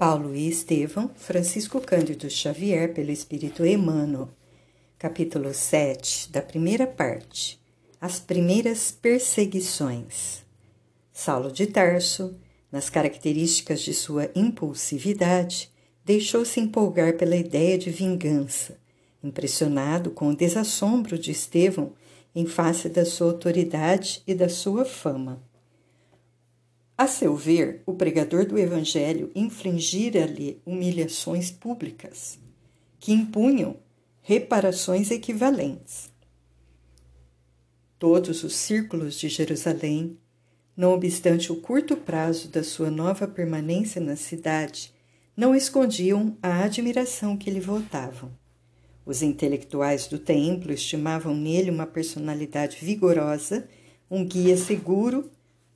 Paulo e Estevão, Francisco Cândido Xavier, pelo Espírito Emmanuel. Capítulo 7, da primeira parte. As primeiras perseguições. Saulo de Tarso, nas características de sua impulsividade, deixou-se empolgar pela ideia de vingança, impressionado com o desassombro de Estevão em face da sua autoridade e da sua fama. A seu ver, o pregador do Evangelho infligira-lhe humilhações públicas, que impunham reparações equivalentes. Todos os círculos de Jerusalém, não obstante o curto prazo da sua nova permanência na cidade, não escondiam a admiração que lhe votavam. Os intelectuais do templo estimavam nele uma personalidade vigorosa, um guia seguro,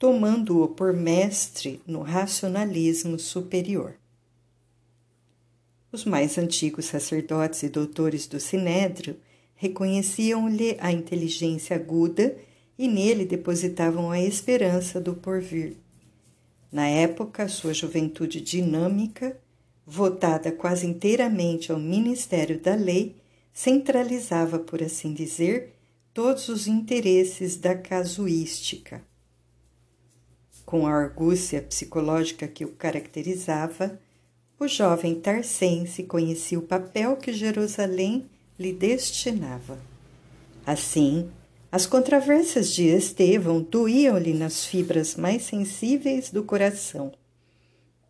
tomando-o por mestre no racionalismo superior. Os mais antigos sacerdotes e doutores do Sinédrio reconheciam-lhe a inteligência aguda e nele depositavam a esperança do porvir. Na época, sua juventude dinâmica votada quase inteiramente ao ministério da lei, centralizava, por assim dizer, todos os interesses da casuística. Com a argúcia psicológica que o caracterizava, o jovem tarcense conhecia o papel que Jerusalém lhe destinava. Assim, as controvérsias de Estevão doíam-lhe nas fibras mais sensíveis do coração.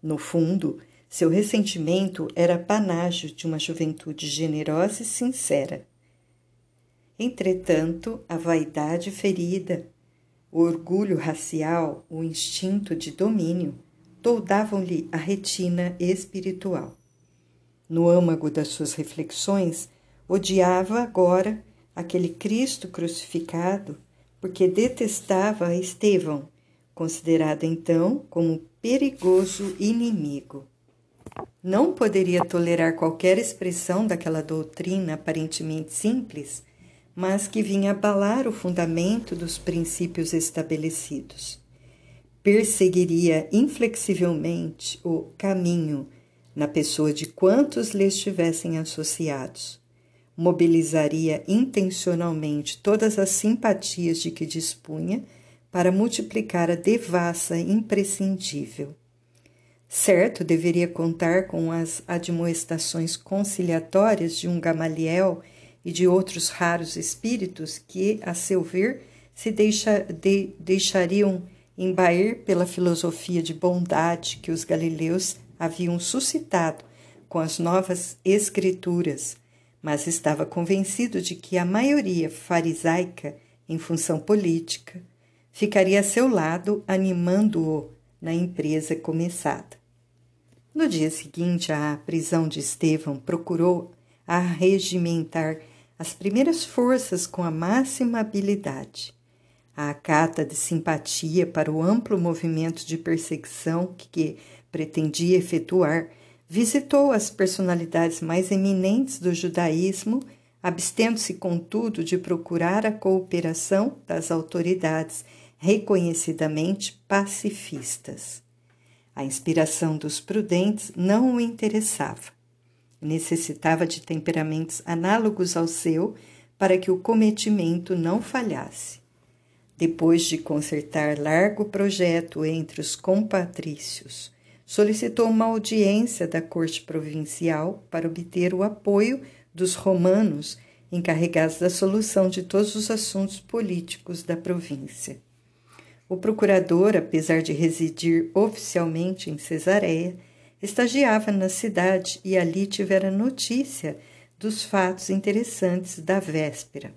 No fundo, seu ressentimento era panágio de uma juventude generosa e sincera. Entretanto, a vaidade ferida, o orgulho racial, o instinto de domínio, toldavam-lhe a retina espiritual. No âmago das suas reflexões, odiava agora aquele Cristo crucificado, porque detestava Estevão, considerado então como perigoso inimigo. Não poderia tolerar qualquer expressão daquela doutrina aparentemente simples, mas que vinha abalar o fundamento dos princípios estabelecidos. Perseguiria inflexivelmente o caminho na pessoa de quantos lhe estivessem associados. Mobilizaria intencionalmente todas as simpatias de que dispunha para multiplicar a devassa imprescindível Certo, deveria contar com as admoestações conciliatórias de um Gamaliel e de outros raros espíritos que, a seu ver, se deixa, de, deixariam embair pela filosofia de bondade que os galileus haviam suscitado com as novas escrituras, mas estava convencido de que a maioria farisaica, em função política, ficaria a seu lado animando-o na empresa começada. No dia seguinte à prisão de Estevão, procurou arregimentar as primeiras forças com a máxima habilidade. A acata de simpatia para o amplo movimento de perseguição que pretendia efetuar, visitou as personalidades mais eminentes do judaísmo, abstendo-se, contudo, de procurar a cooperação das autoridades reconhecidamente pacifistas. A inspiração dos prudentes não o interessava. Necessitava de temperamentos análogos ao seu para que o cometimento não falhasse. Depois de concertar largo projeto entre os compatrícios, solicitou uma audiência da corte provincial para obter o apoio dos romanos encarregados da solução de todos os assuntos políticos da província. O procurador, apesar de residir oficialmente em Cesareia, estagiava na cidade e ali tivera notícia dos fatos interessantes da véspera.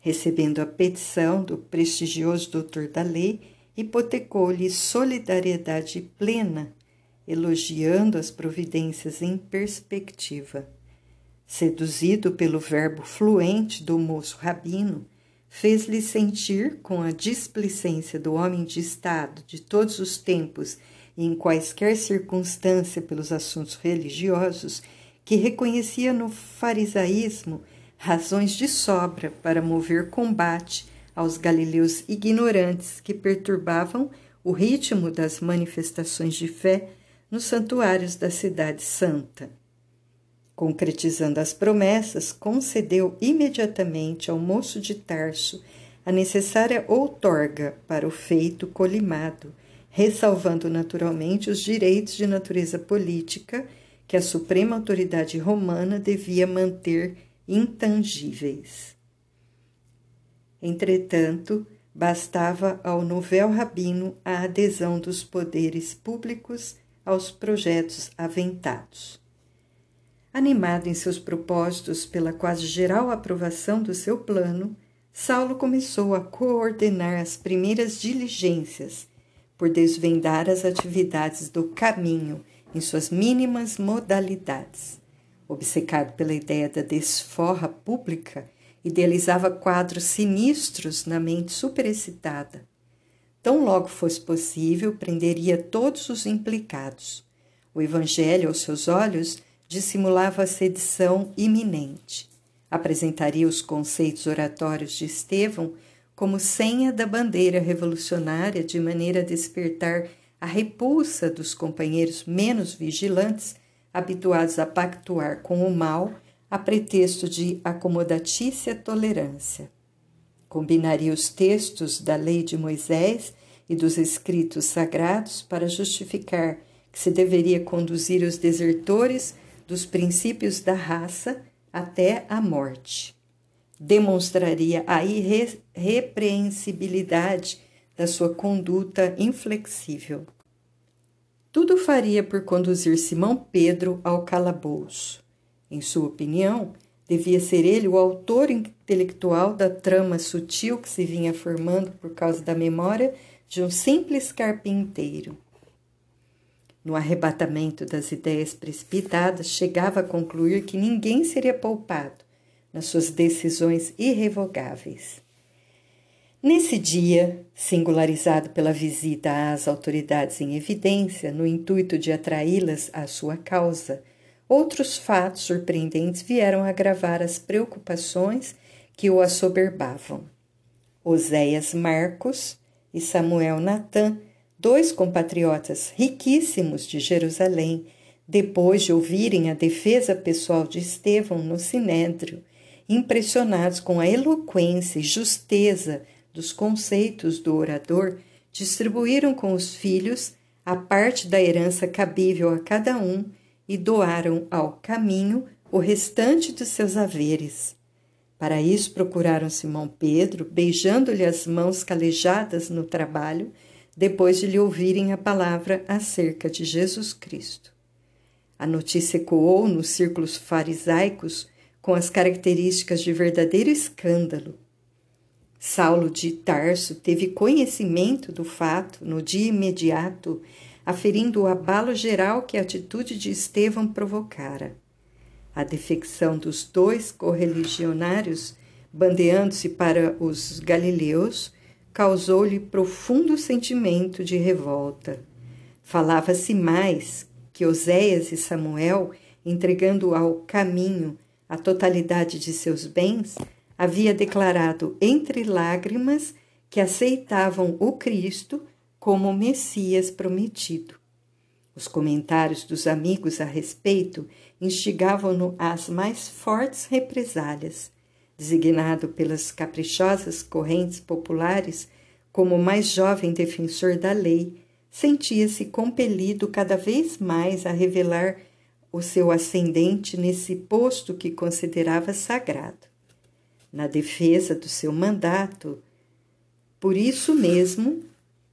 Recebendo a petição do prestigioso doutor da lei, hipotecou-lhe solidariedade plena, elogiando as providências em perspectiva. Seduzido pelo verbo fluente do moço rabino, fez-lhe sentir, com a displicência do homem de Estado de todos os tempos em quaisquer circunstância pelos assuntos religiosos, que reconhecia no farisaísmo razões de sobra para mover combate aos galileus ignorantes que perturbavam o ritmo das manifestações de fé nos santuários da Cidade Santa. Concretizando as promessas, concedeu imediatamente ao moço de Tarso a necessária outorga para o feito colimado, ressalvando naturalmente os direitos de natureza política que a suprema autoridade romana devia manter intangíveis. Entretanto, bastava ao novel rabino a adesão dos poderes públicos aos projetos aventados. Animado em seus propósitos pela quase geral aprovação do seu plano, Saulo começou a coordenar as primeiras diligências por desvendar as atividades do caminho em suas mínimas modalidades. Obcecado pela ideia da desforra pública, idealizava quadros sinistros na mente superexcitada. Tão logo fosse possível, prenderia todos os implicados. O Evangelho, aos seus olhos, dissimulava a sedição iminente. Apresentaria os conceitos oratórios de Estevão como senha da bandeira revolucionária, de maneira a despertar a repulsa dos companheiros menos vigilantes, habituados a pactuar com o mal a pretexto de acomodatícia tolerância. Combinaria os textos da lei de Moisés e dos escritos sagrados para justificar que se deveria conduzir os desertores dos princípios da raça até a morte demonstraria a irrepreensibilidade da sua conduta inflexível. Tudo faria por conduzir Simão Pedro ao calabouço. Em sua opinião, devia ser ele o autor intelectual da trama sutil que se vinha formando por causa da memória de um simples carpinteiro. No arrebatamento das ideias precipitadas, chegava a concluir que ninguém seria poupado nas suas decisões irrevogáveis. Nesse dia, singularizado pela visita às autoridades em evidência, no intuito de atraí-las à sua causa, outros fatos surpreendentes vieram agravar as preocupações que o assoberbavam. Oséias Marcos e Samuel Natan, dois compatriotas riquíssimos de Jerusalém, depois de ouvirem a defesa pessoal de Estevão no Sinédrio, impressionados com a eloquência e justeza dos conceitos do orador, distribuíram com os filhos a parte da herança cabível a cada um e doaram ao caminho o restante dos seus haveres. Para isso, procuraram Simão Pedro, beijando-lhe as mãos calejadas no trabalho, depois de lhe ouvirem a palavra acerca de Jesus Cristo. A notícia ecoou nos círculos farisaicos com as características de verdadeiro escândalo. Saulo de Tarso teve conhecimento do fato no dia imediato, aferindo o abalo geral que a atitude de Estevão provocara. A defecção dos dois correligionários, bandeando-se para os galileus, causou-lhe profundo sentimento de revolta. Falava-se mais que Oséias e Samuel, entregando ao caminho a totalidade de seus bens, havia declarado entre lágrimas que aceitavam o Cristo como o Messias prometido. Os comentários dos amigos a respeito instigavam-no às mais fortes represálias. Designado pelas caprichosas correntes populares como o mais jovem defensor da lei, sentia-se compelido cada vez mais a revelar o seu ascendente nesse posto que considerava sagrado. Na defesa do seu mandato, por isso mesmo,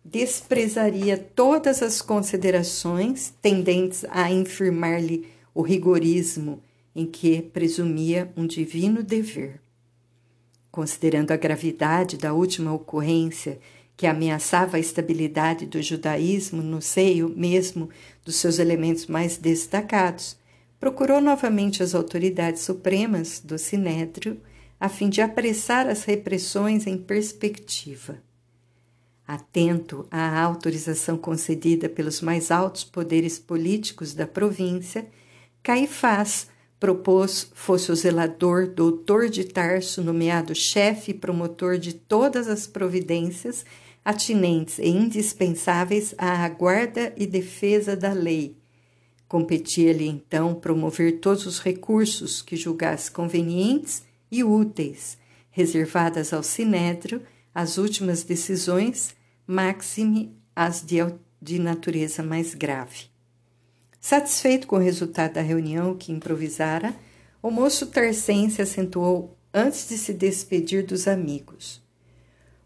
desprezaria todas as considerações tendentes a infirmar-lhe o rigorismo em que presumia um divino dever. Considerando a gravidade da última ocorrência que ameaçava a estabilidade do judaísmo no seio mesmo dos seus elementos mais destacados, procurou novamente as autoridades supremas do Sinédrio a fim de apressar as repressões em perspectiva. Atento à autorização concedida pelos mais altos poderes políticos da província, Caifás propôs fosse o zelador doutor de Tarso nomeado chefe e promotor de todas as providências atinentes e indispensáveis à guarda e defesa da lei, Competia-lhe então promover todos os recursos que julgasse convenientes e úteis, reservadas ao sinédrio as últimas decisões, maxime as de, de natureza mais grave. Satisfeito com o resultado da reunião que improvisara, o moço tarcense acentuou antes de se despedir dos amigos.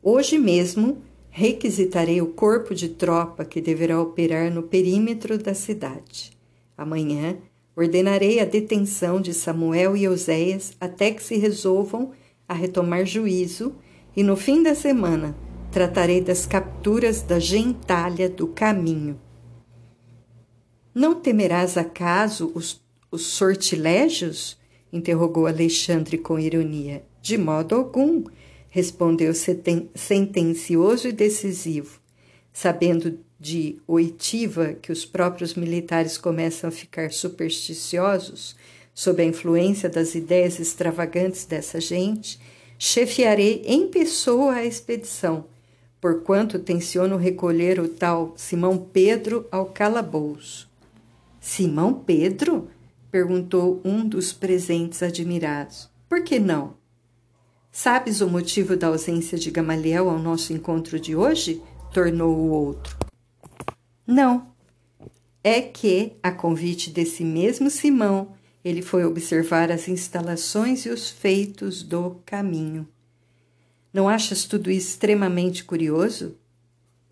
Hoje mesmo requisitarei o corpo de tropa que deverá operar no perímetro da cidade. Amanhã ordenarei a detenção de Samuel e Euséias até que se resolvam a retomar juízo, e no fim da semana tratarei das capturas da gentalha do caminho. Não temerás acaso os, os sortilégios? interrogou Alexandre com ironia. De modo algum, respondeu sentencioso e decisivo, sabendo de oitiva que os próprios militares começam a ficar supersticiosos sob a influência das ideias extravagantes dessa gente, chefiarei em pessoa a expedição, porquanto tenciono recolher o tal Simão Pedro ao calabouço. Simão Pedro? perguntou um dos presentes admirados. Por que não? Sabes o motivo da ausência de Gamaliel ao nosso encontro de hoje? tornou o outro. Não. É que, a convite desse mesmo Simão, ele foi observar as instalações e os feitos do caminho. Não achas tudo extremamente curioso?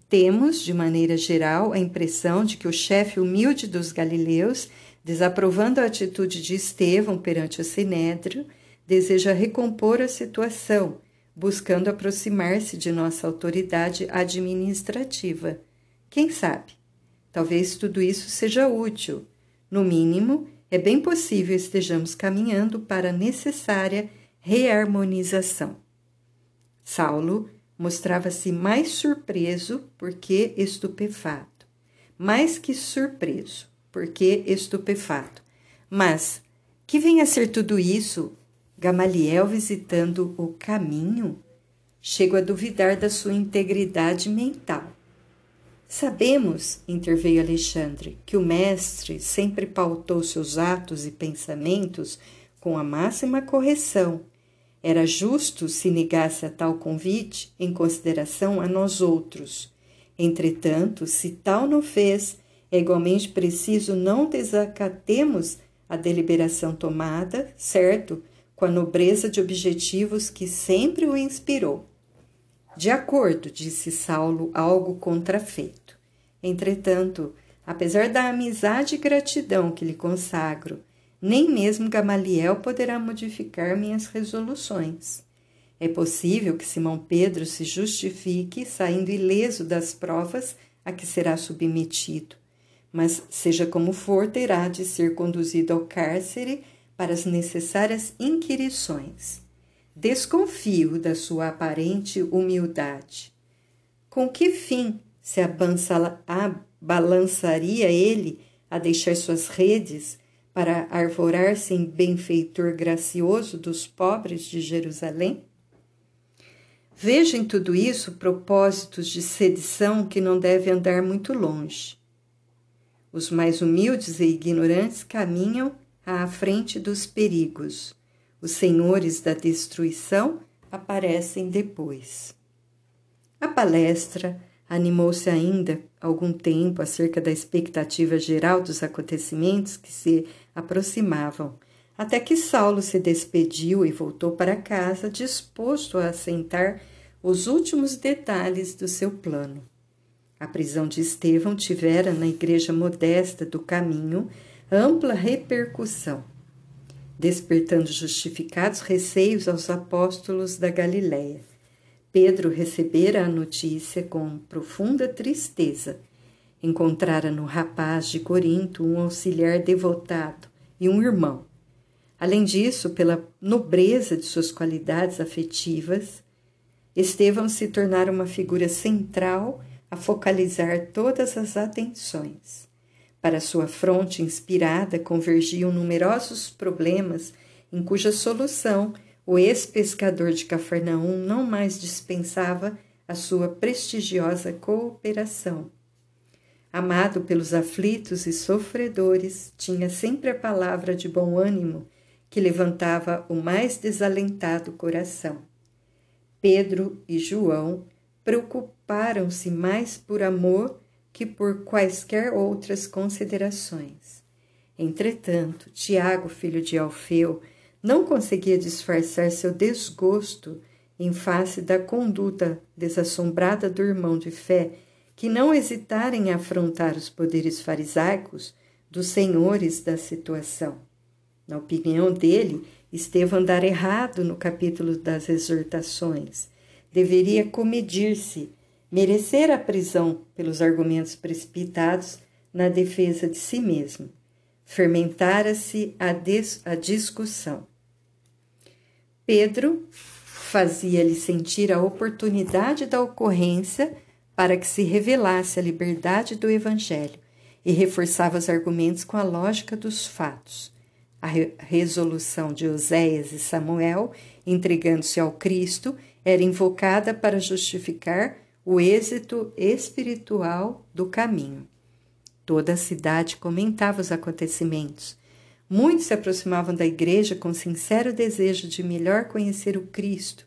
Temos, de maneira geral, a impressão de que o chefe humilde dos galileus, desaprovando a atitude de Estevão perante o sinédrio, deseja recompor a situação, buscando aproximar-se de nossa autoridade administrativa. Quem sabe? Talvez tudo isso seja útil. No mínimo, é bem possível estejamos caminhando para a necessária reharmonização. Saulo mostrava-se mais surpreso porque estupefato. Mais que surpreso, porque estupefato. Mas que vem a ser tudo isso? Gamaliel visitando o caminho? Chego a duvidar da sua integridade mental. Sabemos, interveio Alexandre, que o mestre sempre pautou seus atos e pensamentos com a máxima correção. Era justo se negasse a tal convite em consideração a nós outros. Entretanto, se tal não fez, é igualmente preciso não desacatemos a deliberação tomada, certo, com a nobreza de objetivos que sempre o inspirou. De acordo, disse Saulo, algo contrafeito. Entretanto, apesar da amizade e gratidão que lhe consagro, nem mesmo Gamaliel poderá modificar minhas resoluções. É possível que Simão Pedro se justifique saindo ileso das provas a que será submetido, mas, seja como for, terá de ser conduzido ao cárcere para as necessárias inquirições. Desconfio da sua aparente humildade. Com que fim se abalançaria ele a deixar suas redes para arvorar-se em benfeitor gracioso dos pobres de Jerusalém? Veja em tudo isso propósitos de sedição que não devem andar muito longe. Os mais humildes e ignorantes caminham à frente dos perigos os senhores da destruição aparecem depois. A palestra animou-se ainda algum tempo acerca da expectativa geral dos acontecimentos que se aproximavam, até que Saulo se despediu e voltou para casa disposto a assentar os últimos detalhes do seu plano. A prisão de Estevão tivera na igreja modesta do caminho ampla repercussão despertando justificados receios aos apóstolos da Galiléia. Pedro recebera a notícia com profunda tristeza. Encontrara no rapaz de Corinto um auxiliar devotado e um irmão. Além disso, pela nobreza de suas qualidades afetivas, Estevão se tornara uma figura central a focalizar todas as atenções. Para sua fronte inspirada convergiam numerosos problemas em cuja solução o ex-pescador de Cafarnaum não mais dispensava a sua prestigiosa cooperação. Amado pelos aflitos e sofredores, tinha sempre a palavra de bom ânimo que levantava o mais desalentado coração. Pedro e João preocuparam-se mais por amor que por quaisquer outras considerações. Entretanto, Tiago, filho de Alfeu, não conseguia disfarçar seu desgosto em face da conduta desassombrada do irmão de fé, que não hesitara em afrontar os poderes farisaicos dos senhores da situação. Na opinião dele, Estevão andara errado no capítulo das exortações. Deveria comedir-se, merecer a prisão pelos argumentos precipitados na defesa de si mesmo. Fermentara-se a, a discussão. Pedro fazia-lhe sentir a oportunidade da ocorrência para que se revelasse a liberdade do Evangelho e reforçava os argumentos com a lógica dos fatos. A re resolução de Oséias e Samuel, entregando-se ao Cristo, era invocada para justificar o êxito espiritual do caminho. Toda a cidade comentava os acontecimentos. Muitos se aproximavam da igreja com sincero desejo de melhor conhecer o Cristo,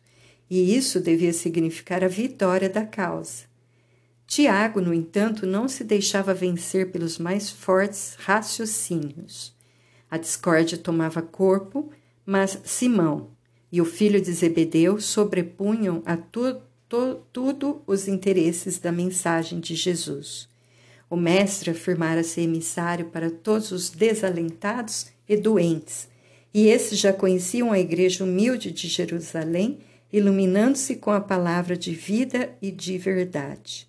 e isso devia significar a vitória da causa. Tiago, no entanto, não se deixava vencer pelos mais fortes raciocínios. A discórdia tomava corpo, mas Simão e o filho de Zebedeu sobrepunham a tu, tu, tudo os interesses da mensagem de Jesus. O mestre afirmara-se emissário para todos os desalentados e doentes, e esses já conheciam a igreja humilde de Jerusalém, iluminando-se com a palavra de vida e de verdade.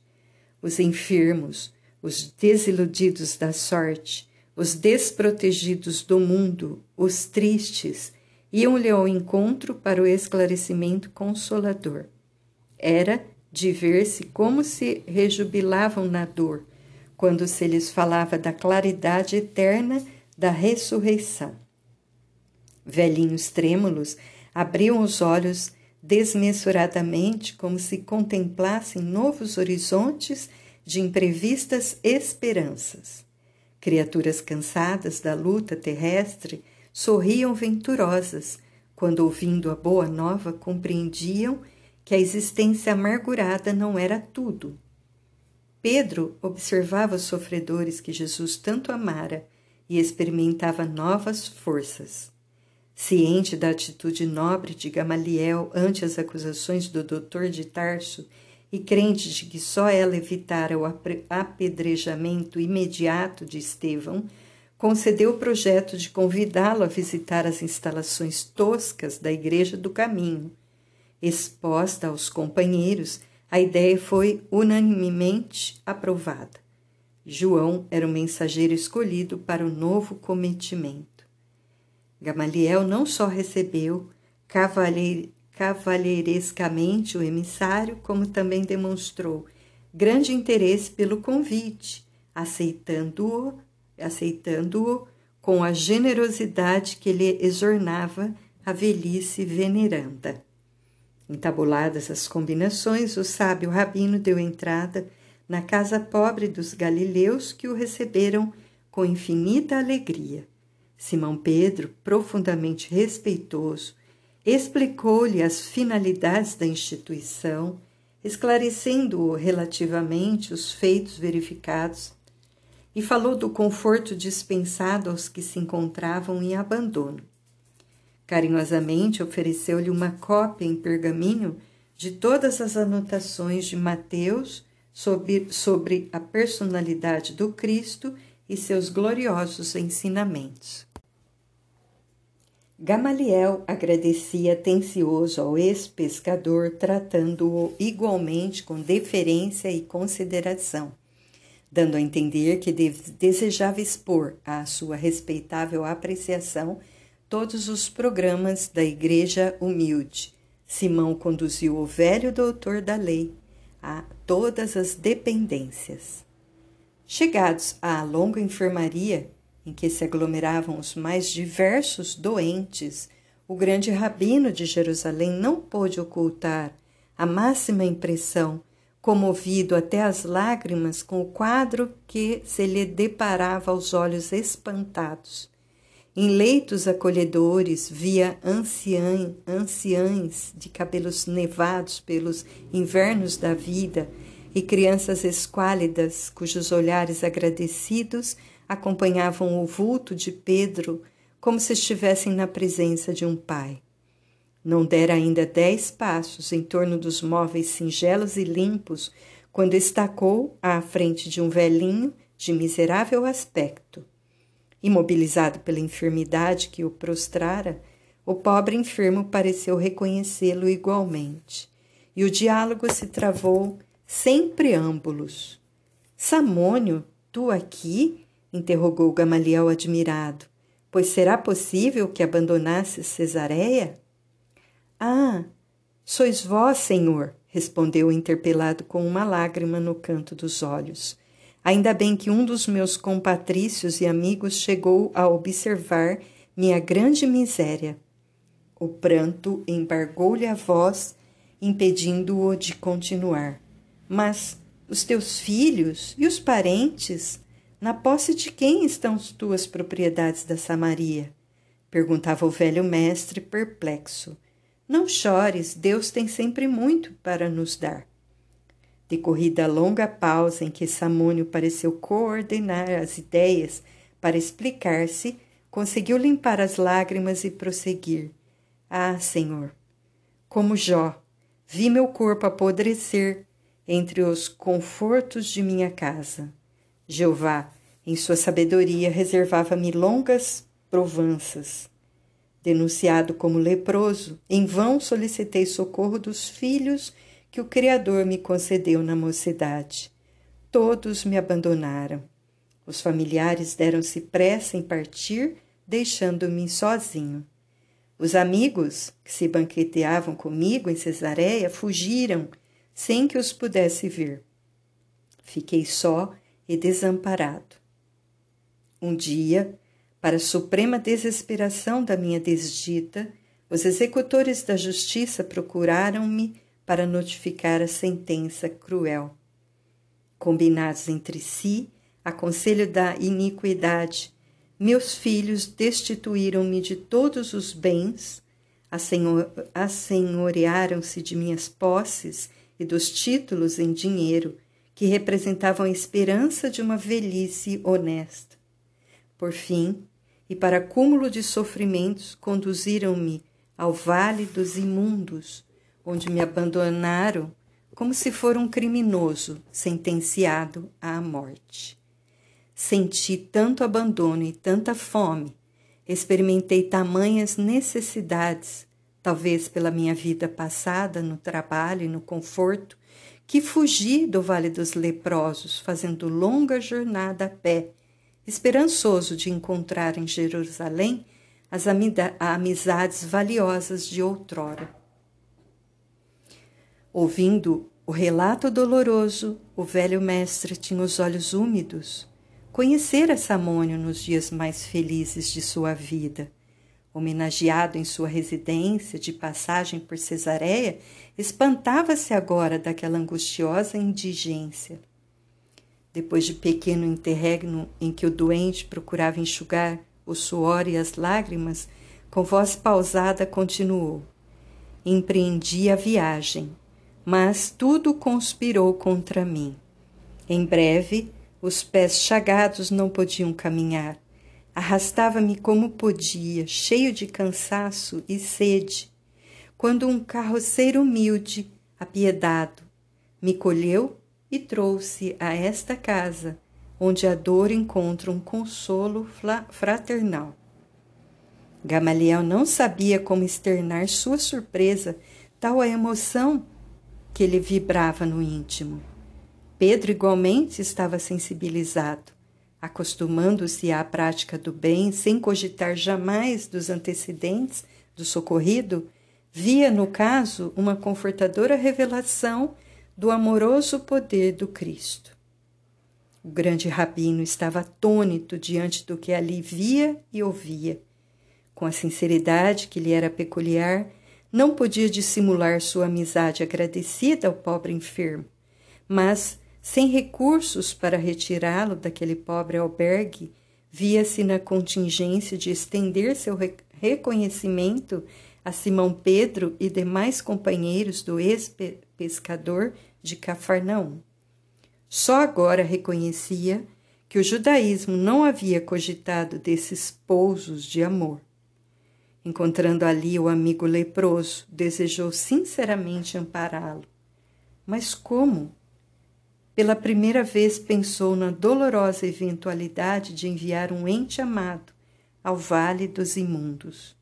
Os enfermos, os desiludidos da sorte, os desprotegidos do mundo, os tristes, iam-lhe ao encontro para o esclarecimento consolador. Era de ver-se como se rejubilavam na dor, quando se lhes falava da claridade eterna da ressurreição. Velhinhos trêmulos abriam os olhos desmesuradamente, como se contemplassem novos horizontes de imprevistas esperanças. Criaturas cansadas da luta terrestre sorriam venturosas quando, ouvindo a boa nova, compreendiam que a existência amargurada não era tudo Pedro observava os sofredores que Jesus tanto amara e experimentava novas forças. Ciente da atitude nobre de Gamaliel ante as acusações do doutor de Tarso e crente de que só ela evitara o apedrejamento imediato de Estevão, concedeu o projeto de convidá-lo a visitar as instalações toscas da Igreja do Caminho. Exposta aos companheiros, a ideia foi unanimemente aprovada. João era o mensageiro escolhido para o novo cometimento. Gamaliel não só recebeu cavalheirescamente o emissário, como também demonstrou grande interesse pelo convite, aceitando-o aceitando-o com a generosidade que lhe exornava a velhice veneranda. Entabuladas as combinações, o sábio rabino deu entrada na casa pobre dos galileus que o receberam com infinita alegria. Simão Pedro, profundamente respeitoso, explicou-lhe as finalidades da instituição, esclarecendo-o relativamente os feitos verificados, e falou do conforto dispensado aos que se encontravam em abandono. Carinhosamente ofereceu-lhe uma cópia em pergaminho de todas as anotações de Mateus sobre, sobre a personalidade do Cristo e seus gloriosos ensinamentos. Gamaliel agradecia atencioso ao ex-pescador, tratando-o igualmente com deferência e consideração, dando a entender que desejava expor à sua respeitável apreciação todos os programas da Igreja Humilde. Simão conduziu o velho doutor da lei a todas as dependências. Chegados à longa enfermaria, em que se aglomeravam os mais diversos doentes, o grande rabino de Jerusalém não pôde ocultar a máxima impressão comovido até as lágrimas com o quadro que se lhe deparava aos olhos espantados. Em leitos acolhedores via anciã, anciães de cabelos nevados pelos invernos da vida e crianças esquálidas cujos olhares agradecidos acompanhavam o vulto de Pedro como se estivessem na presença de um pai. Não dera ainda dez passos em torno dos móveis singelos e limpos quando estacou à frente de um velhinho de miserável aspecto. Imobilizado pela enfermidade que o prostrara, o pobre enfermo pareceu reconhecê-lo igualmente, e o diálogo se travou sem preâmbulos. Samônio, tu aqui? interrogou Gamaliel admirado. Pois será possível que abandonasses Cesareia? Ah, sois vós, senhor, respondeu o interpelado com uma lágrima no canto dos olhos. Ainda bem que um dos meus compatrícios e amigos chegou a observar minha grande miséria. O pranto embargou-lhe a voz, impedindo-o de continuar. Mas os teus filhos e os parentes, na posse de quem estão as tuas propriedades da Samaria? perguntava o velho mestre perplexo. Não chores, Deus tem sempre muito para nos dar. Decorrida a longa pausa em que Samônio pareceu coordenar as ideias para explicar-se, conseguiu limpar as lágrimas e prosseguir. Ah, Senhor, como Jó, vi meu corpo apodrecer entre os confortos de minha casa. Jeová, em sua sabedoria, reservava-me longas provanças Denunciado como leproso, em vão solicitei socorro dos filhos que o Criador me concedeu na mocidade. Todos me abandonaram. Os familiares deram-se pressa em partir, deixando-me sozinho. Os amigos que se banqueteavam comigo em Cesareia fugiram sem que os pudesse ver. Fiquei só e desamparado. Um dia, para suprema desesperação da minha desdita, os executores da justiça procuraram-me para notificar a sentença cruel. Combinados entre si, a conselho da iniquidade, meus filhos destituíram-me de todos os bens, assenhorearam-se de minhas posses e dos títulos em dinheiro que representavam a esperança de uma velhice honesta. Por fim, e para cúmulo de sofrimentos conduziram-me ao vale dos imundos, onde me abandonaram como se for um criminoso sentenciado à morte. Senti tanto abandono e tanta fome, experimentei tamanhas necessidades, talvez pela minha vida passada no trabalho e no conforto, que fugi do Vale dos Leprosos, fazendo longa jornada a pé esperançoso de encontrar em Jerusalém as amizades valiosas de outrora. Ouvindo o relato doloroso, o velho mestre tinha os olhos úmidos. Conhecera Samônio nos dias mais felizes de sua vida. Homenageado em sua residência de passagem por Cesareia, espantava-se agora daquela angustiosa indigência. Depois de pequeno interregno em que o doente procurava enxugar o suor e as lágrimas, com voz pausada continuou: Empreendi a viagem, mas tudo conspirou contra mim. Em breve, os pés chagados não podiam caminhar. Arrastava-me como podia, cheio de cansaço e sede, quando um carroceiro humilde, apiedado, me colheu e trouxe a esta casa, onde a dor encontra um consolo fraternal. Gamaliel não sabia como externar sua surpresa, tal a emoção que lhe vibrava no íntimo. Pedro igualmente estava sensibilizado, acostumando-se à prática do bem sem cogitar jamais dos antecedentes do socorrido, via no caso uma confortadora revelação do amoroso poder do Cristo. O grande rabino estava atônito diante do que ali via e ouvia. Com a sinceridade que lhe era peculiar, não podia dissimular sua amizade agradecida ao pobre enfermo, mas, sem recursos para retirá-lo daquele pobre albergue, via-se na contingência de estender seu reconhecimento a Simão Pedro e demais companheiros do ex-pescador de Cafarnaum. Só agora reconhecia que o judaísmo não havia cogitado desses pousos de amor. Encontrando ali o amigo leproso, desejou sinceramente ampará-lo. Mas como? Pela primeira vez pensou na dolorosa eventualidade de enviar um ente amado ao vale dos imundos.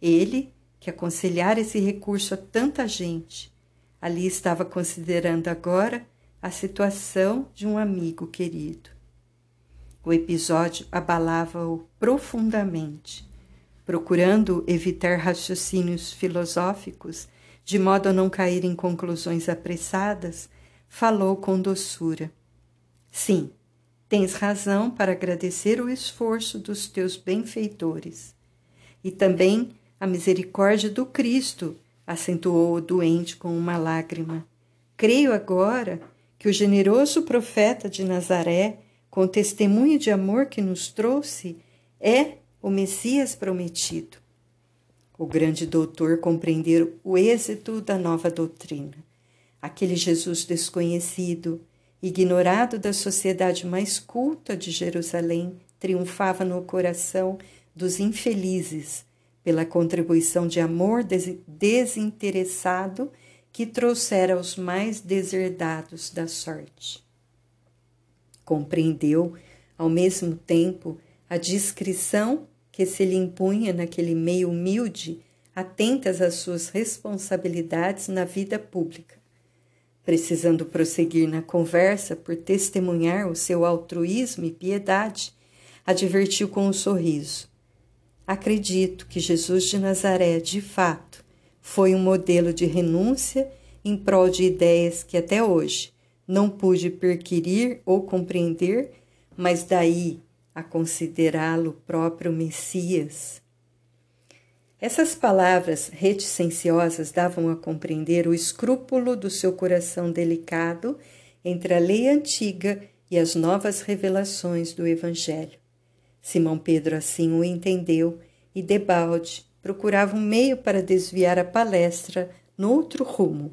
Ele, que aconselhara esse recurso a tanta gente, ali estava considerando agora a situação de um amigo querido. O episódio abalava-o profundamente. Procurando evitar raciocínios filosóficos, de modo a não cair em conclusões apressadas, falou com doçura. Sim, tens razão para agradecer o esforço dos teus benfeitores. E também a misericórdia do Cristo, acentuou o doente com uma lágrima. Creio agora que o generoso profeta de Nazaré, com testemunho de amor que nos trouxe, é o Messias prometido. O grande doutor compreendeu o êxito da nova doutrina. Aquele Jesus desconhecido, ignorado da sociedade mais culta de Jerusalém, triunfava no coração dos infelizes pela contribuição de amor desinteressado que trouxera aos mais deserdados da sorte. Compreendeu, ao mesmo tempo, a discrição que se lhe impunha naquele meio humilde, atentas às suas responsabilidades na vida pública. Precisando prosseguir na conversa por testemunhar o seu altruísmo e piedade, advertiu com um sorriso: Acredito que Jesus de Nazaré, de fato, foi um modelo de renúncia em prol de ideias que até hoje não pude perquirir ou compreender, mas daí a considerá-lo próprio Messias. Essas palavras reticenciosas davam a compreender o escrúpulo do seu coração delicado entre a lei antiga e as novas revelações do Evangelho. Simão Pedro assim o entendeu e, debalde, procurava um meio para desviar a palestra noutro rumo.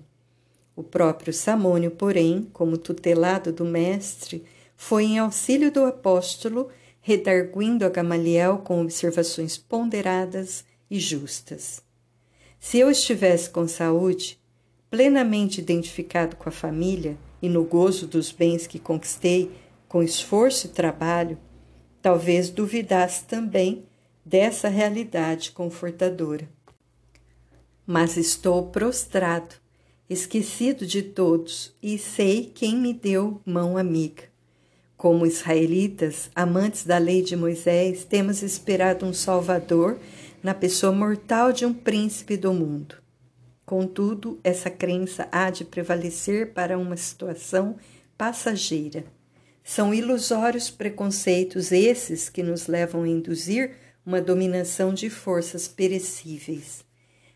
O próprio Samônio, porém, como tutelado do mestre, foi em auxílio do apóstolo, redarguindo a Gamaliel com observações ponderadas e justas. Se eu estivesse com saúde, plenamente identificado com a família e no gozo dos bens que conquistei com esforço e trabalho, talvez duvidasse também dessa realidade confortadora. Mas estou prostrado, esquecido de todos, e sei quem me deu mão amiga. Como israelitas, amantes da lei de Moisés, temos esperado um Salvador na pessoa mortal de um príncipe do mundo. Contudo, essa crença há de prevalecer para uma situação passageira são ilusórios preconceitos esses que nos levam a induzir uma dominação de forças perecíveis.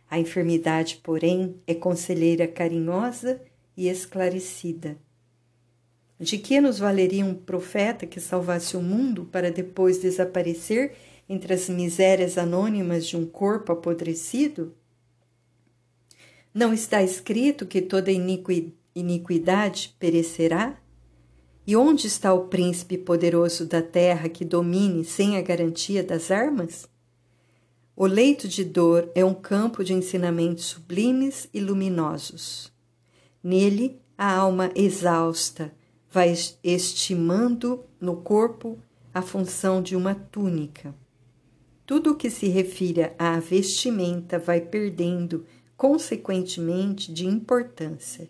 A enfermidade, porém, é conselheira carinhosa e esclarecida. De que nos valeria um profeta que salvasse o mundo para depois desaparecer entre as misérias anônimas de um corpo apodrecido? Não está escrito que toda iniquidade perecerá? E onde está o príncipe poderoso da terra que domine sem a garantia das armas? O leito de dor é um campo de ensinamentos sublimes e luminosos. Nele, a alma exausta vai estimando no corpo a função de uma túnica. Tudo o que se refira à vestimenta vai perdendo, consequentemente, de importância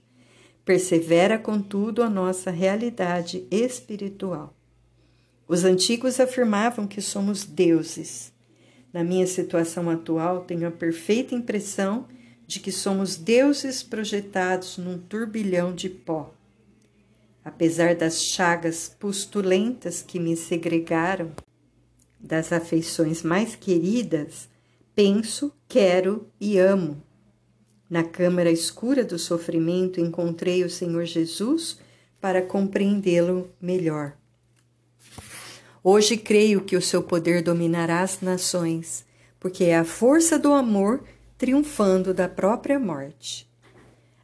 Persevera, contudo, a nossa realidade espiritual. Os antigos afirmavam que somos deuses. Na minha situação atual, tenho a perfeita impressão de que somos deuses projetados num turbilhão de pó. Apesar das chagas pustulentas que me segregaram das afeições mais queridas, penso, quero e amo Na câmara escura do sofrimento encontrei o Senhor Jesus para compreendê-lo melhor. Hoje creio que o seu poder dominará as nações, porque é a força do amor triunfando da própria morte.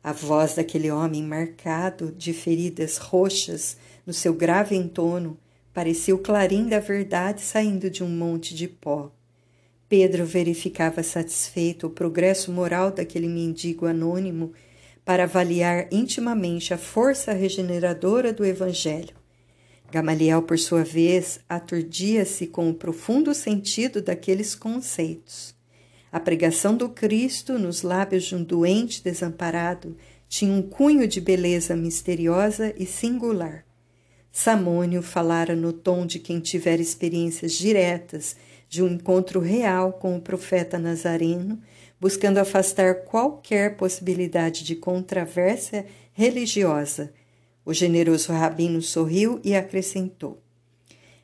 A voz daquele homem marcado de feridas roxas no seu grave entono parecia o clarim da verdade saindo de um monte de pó. Pedro verificava satisfeito o progresso moral daquele mendigo anônimo para avaliar intimamente a força regeneradora do Evangelho. Gamaliel, por sua vez, aturdia-se com o profundo sentido daqueles conceitos. A pregação do Cristo nos lábios de um doente desamparado tinha um cunho de beleza misteriosa e singular. Samônio falara no tom de quem tivera experiências diretas de um encontro real com o profeta Nazareno, buscando afastar qualquer possibilidade de controvérsia religiosa. O generoso rabino sorriu e acrescentou: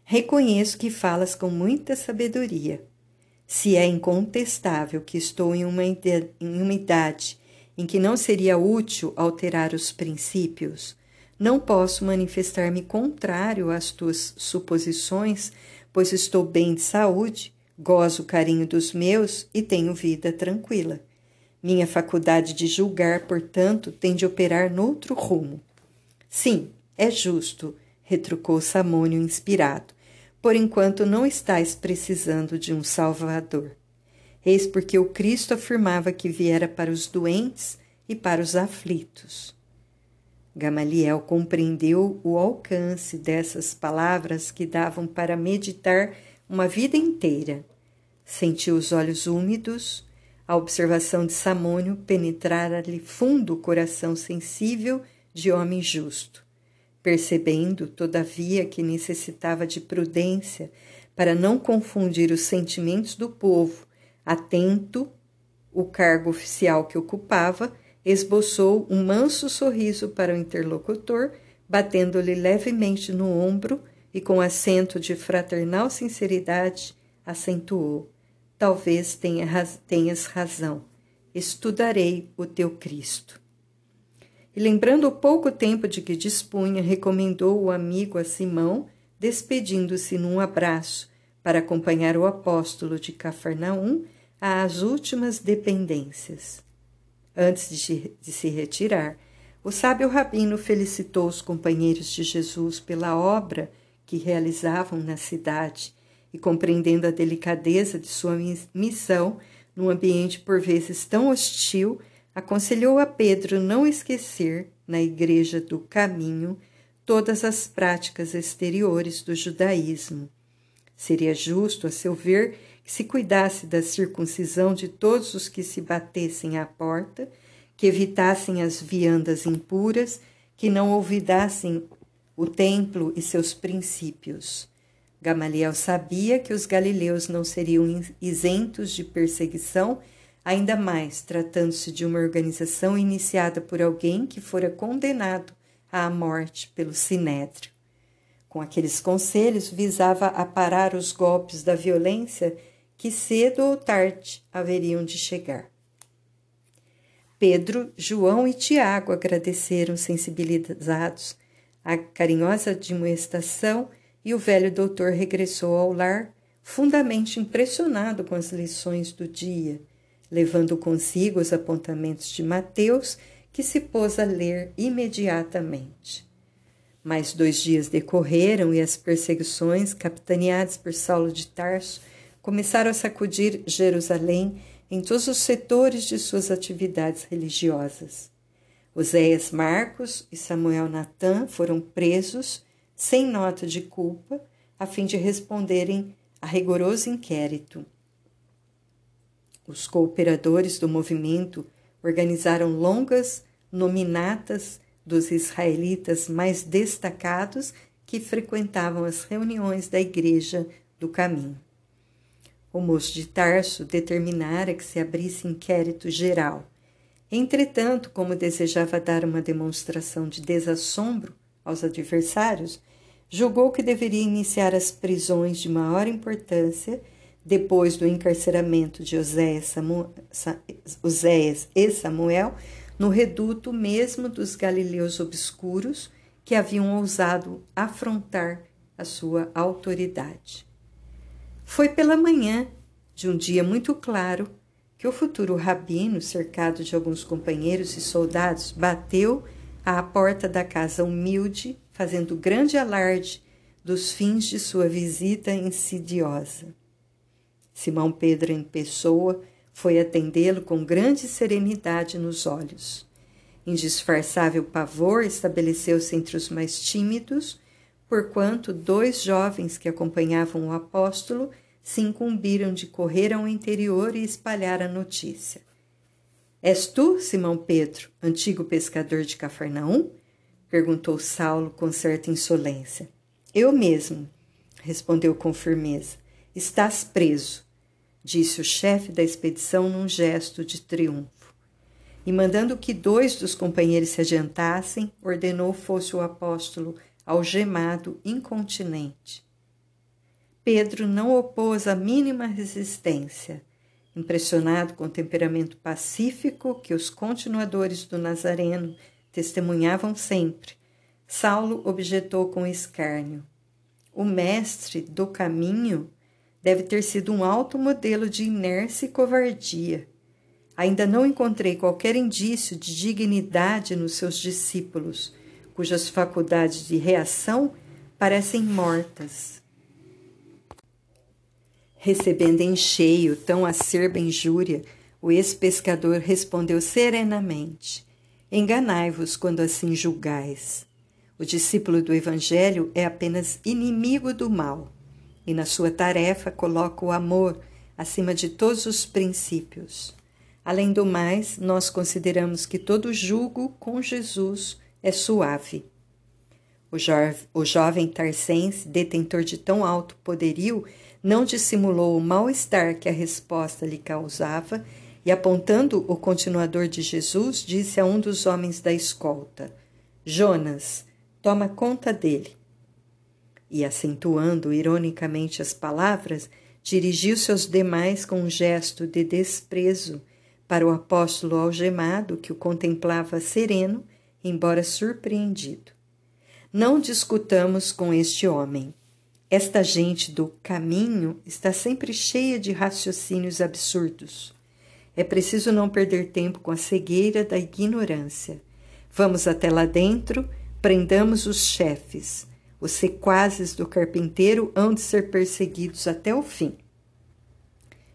Reconheço que falas com muita sabedoria. Se é incontestável que estou em uma, em uma idade em que não seria útil alterar os princípios, não posso manifestar-me contrário às tuas suposições, pois estou bem de saúde, gozo o carinho dos meus e tenho vida tranquila. Minha faculdade de julgar, portanto, tem de operar noutro rumo. Sim, é justo, retrucou Samônio inspirado. Por enquanto não estás precisando de um Salvador. Eis porque o Cristo afirmava que viera para os doentes e para os aflitos. Gamaliel compreendeu o alcance dessas palavras que davam para meditar uma vida inteira. Sentiu os olhos úmidos, a observação de Samônio penetrara-lhe fundo o coração sensível de homem justo. Percebendo, todavia, que necessitava de prudência para não confundir os sentimentos do povo, atento o cargo oficial que ocupava, esboçou um manso sorriso para o interlocutor, batendo-lhe levemente no ombro e, com acento de fraternal sinceridade, acentuou: Talvez tenha, tenhas razão. Estudarei o teu Cristo. E lembrando o pouco tempo de que dispunha, recomendou o amigo a Simão, despedindo-se num abraço para acompanhar o apóstolo de Cafarnaum às últimas dependências. Antes de, se retirar, o sábio rabino felicitou os companheiros de Jesus pela obra que realizavam na cidade e, compreendendo a delicadeza de sua missão num ambiente por vezes tão hostil, aconselhou a Pedro não esquecer, na Igreja do Caminho, todas as práticas exteriores do judaísmo. Seria justo, a seu ver, que se cuidasse da circuncisão de todos os que se batessem à porta, que evitassem as viandas impuras, que não olvidassem o templo e seus princípios. Gamaliel sabia que os galileus não seriam isentos de perseguição, ainda mais tratando-se de uma organização iniciada por alguém que fora condenado à morte pelo sinédrio. Com aqueles conselhos visava aparar os golpes da violência que cedo ou tarde haveriam de chegar. Pedro, João e Tiago agradeceram sensibilizados a carinhosa admoestação e o velho doutor regressou ao lar fundamente impressionado com as lições do dia, levando consigo os apontamentos de Mateus, que se pôs a ler imediatamente. Mais dois dias decorreram e as perseguições, capitaneadas por Saulo de Tarso, começaram a sacudir Jerusalém em todos os setores de suas atividades religiosas. Oséias Marcos e Samuel Natan foram presos sem nota de culpa, a fim de responderem a rigoroso inquérito. Os cooperadores do movimento organizaram longas nominatas dos israelitas mais destacados que frequentavam as reuniões da Igreja do Caminho. O moço de Tarso determinara que se abrisse inquérito geral. Entretanto, como desejava dar uma demonstração de desassombro aos adversários, julgou que deveria iniciar as prisões de maior importância depois do encarceramento de Oséias, e Samuel, no reduto mesmo dos galileus obscuros que haviam ousado afrontar a sua autoridade. Foi pela manhã de um dia muito claro que o futuro rabino, cercado de alguns companheiros e soldados, bateu à porta da casa humilde, fazendo grande alarde dos fins de sua visita insidiosa. Simão Pedro, em pessoa, foi atendê-lo com grande serenidade nos olhos. Indisfarçável pavor estabeleceu-se entre os mais tímidos, porquanto dois jovens que acompanhavam o apóstolo se incumbiram de correr ao interior e espalhar a notícia. És tu, Simão Pedro, antigo pescador de Cafarnaum? perguntou Saulo com certa insolência. Eu mesmo, respondeu com firmeza. Estás preso, disse o chefe da expedição num gesto de triunfo. E mandando que dois dos companheiros se adiantassem, ordenou fosse o apóstolo algemado incontinente. Pedro não opôs a mínima resistência. Impressionado com o temperamento pacífico que os continuadores do Nazareno testemunhavam sempre, Saulo objetou com escárnio: O mestre do caminho deve ter sido um alto modelo de inércia e covardia. Ainda não encontrei qualquer indício de dignidade nos seus discípulos, cujas faculdades de reação parecem mortas. Recebendo em cheio tão acerba injúria, o ex-pescador respondeu serenamente: Enganai-vos quando assim julgais. O discípulo do Evangelho é apenas inimigo do mal e, na sua tarefa, coloca o amor acima de todos os princípios. Além do mais, nós consideramos que todo julgo com Jesus é suave. O, jo o jovem tarcense, detentor de tão alto poderio, não dissimulou o mal-estar que a resposta lhe causava e, apontando o continuador de Jesus, disse a um dos homens da escolta: Jonas, toma conta dele. E, acentuando ironicamente as palavras, dirigiu-se aos demais com um gesto de desprezo para o apóstolo algemado que o contemplava sereno, embora surpreendido. Não discutamos com este homem. Esta gente do caminho está sempre cheia de raciocínios absurdos. É preciso não perder tempo com a cegueira da ignorância. Vamos até lá dentro, prendamos os chefes. Os sequazes do carpinteiro hão de ser perseguidos até o fim.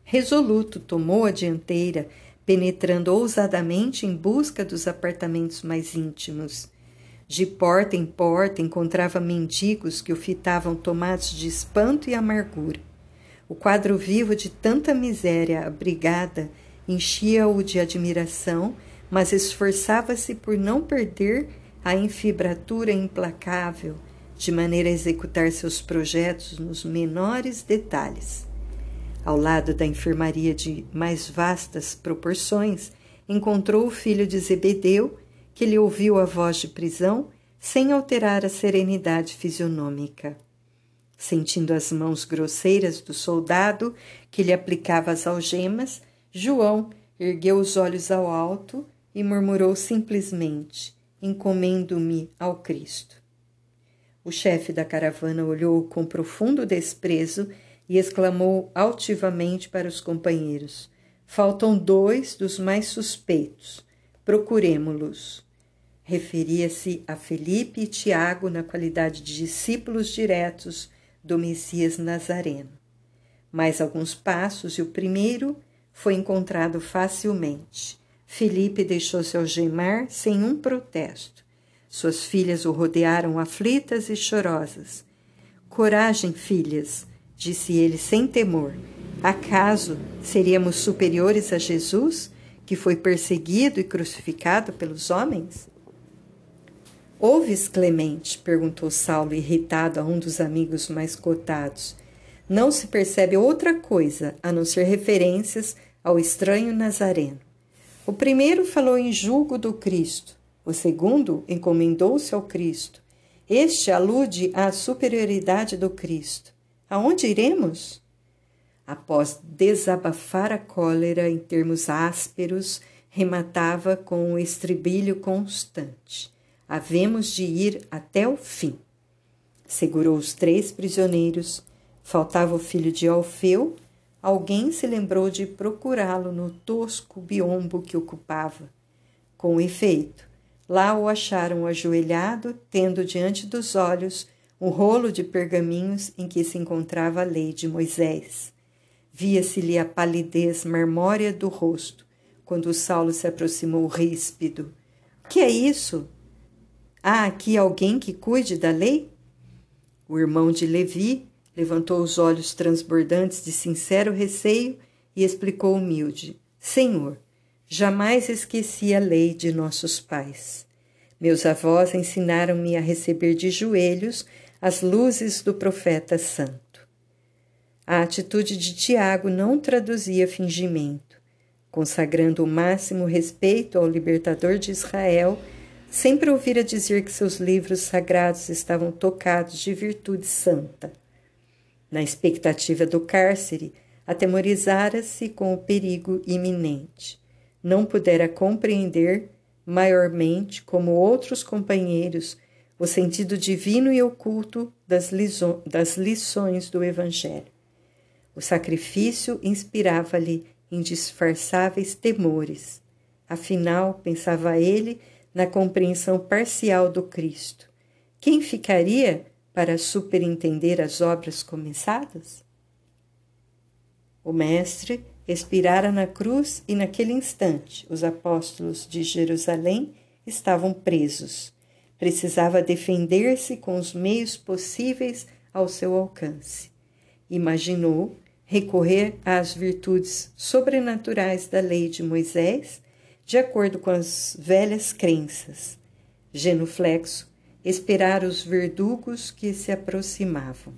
Resoluto tomou a dianteira, penetrando ousadamente em busca dos apartamentos mais íntimos. De porta em porta encontrava mendigos que o fitavam tomados de espanto e amargura. O quadro vivo de tanta miséria abrigada enchia-o de admiração, mas esforçava-se por não perder a infibratura implacável, de maneira a executar seus projetos nos menores detalhes. Ao lado da enfermaria de mais vastas proporções, encontrou o filho de Zebedeu que lhe ouviu a voz de prisão sem alterar a serenidade fisionômica. Sentindo as mãos grosseiras do soldado que lhe aplicava as algemas, João ergueu os olhos ao alto e murmurou simplesmente: Encomendo-me ao Cristo. O chefe da caravana olhou com profundo desprezo e exclamou altivamente para os companheiros: Faltam dois dos mais suspeitos. Procuremo-los referia-se a Felipe e Tiago na qualidade de discípulos diretos do Messias Nazareno. Mais alguns passos e o primeiro foi encontrado facilmente. Felipe deixou-se algemar sem um protesto. Suas filhas o rodearam aflitas e chorosas. Coragem, filhas, disse ele sem temor. Acaso seríamos superiores a Jesus, que foi perseguido e crucificado pelos homens? Ouves, Clemente? perguntou Saulo, irritado a um dos amigos mais cotados. Não se percebe outra coisa a não ser referências ao estranho Nazareno. O primeiro falou em julgo do Cristo, o segundo encomendou-se ao Cristo. Este alude à superioridade do Cristo. Aonde iremos? após desabafar a cólera em termos ásperos, rematava com um estribilho constante: Havemos de ir até o fim. Segurou os três prisioneiros. Faltava o filho de Alfeu. Alguém se lembrou de procurá-lo no tosco biombo que ocupava. Com efeito, lá o acharam ajoelhado, tendo diante dos olhos um rolo de pergaminhos em que se encontrava a lei de Moisés. Via-se-lhe a palidez marmórea do rosto, quando Saulo se aproximou ríspido. Que é isso? Há aqui alguém que cuide da lei? O irmão de Levi levantou os olhos transbordantes de sincero receio e explicou humilde: Senhor, jamais esqueci a lei de nossos pais. Meus avós ensinaram-me a receber de joelhos as luzes do profeta santo. A atitude de Tiago não traduzia fingimento. Consagrando o máximo respeito ao libertador de Israel, sempre ouvira dizer que seus livros sagrados estavam tocados de virtude santa. Na expectativa do cárcere, atemorizara-se com o perigo iminente. Não pudera compreender, maiormente, como outros companheiros, o sentido divino e oculto das, das lições do Evangelho. O sacrifício inspirava-lhe indisfarçáveis temores. Afinal, pensava ele na compreensão parcial do Cristo. Quem ficaria para superintender as obras começadas? O Mestre expirara na cruz e, naquele instante, os apóstolos de Jerusalém estavam presos precisava defender-se com os meios possíveis ao seu alcance. Imaginou recorrer às virtudes sobrenaturais da lei de Moisés, de acordo com as velhas crenças. Genuflexo, esperar os verdugos que se aproximavam.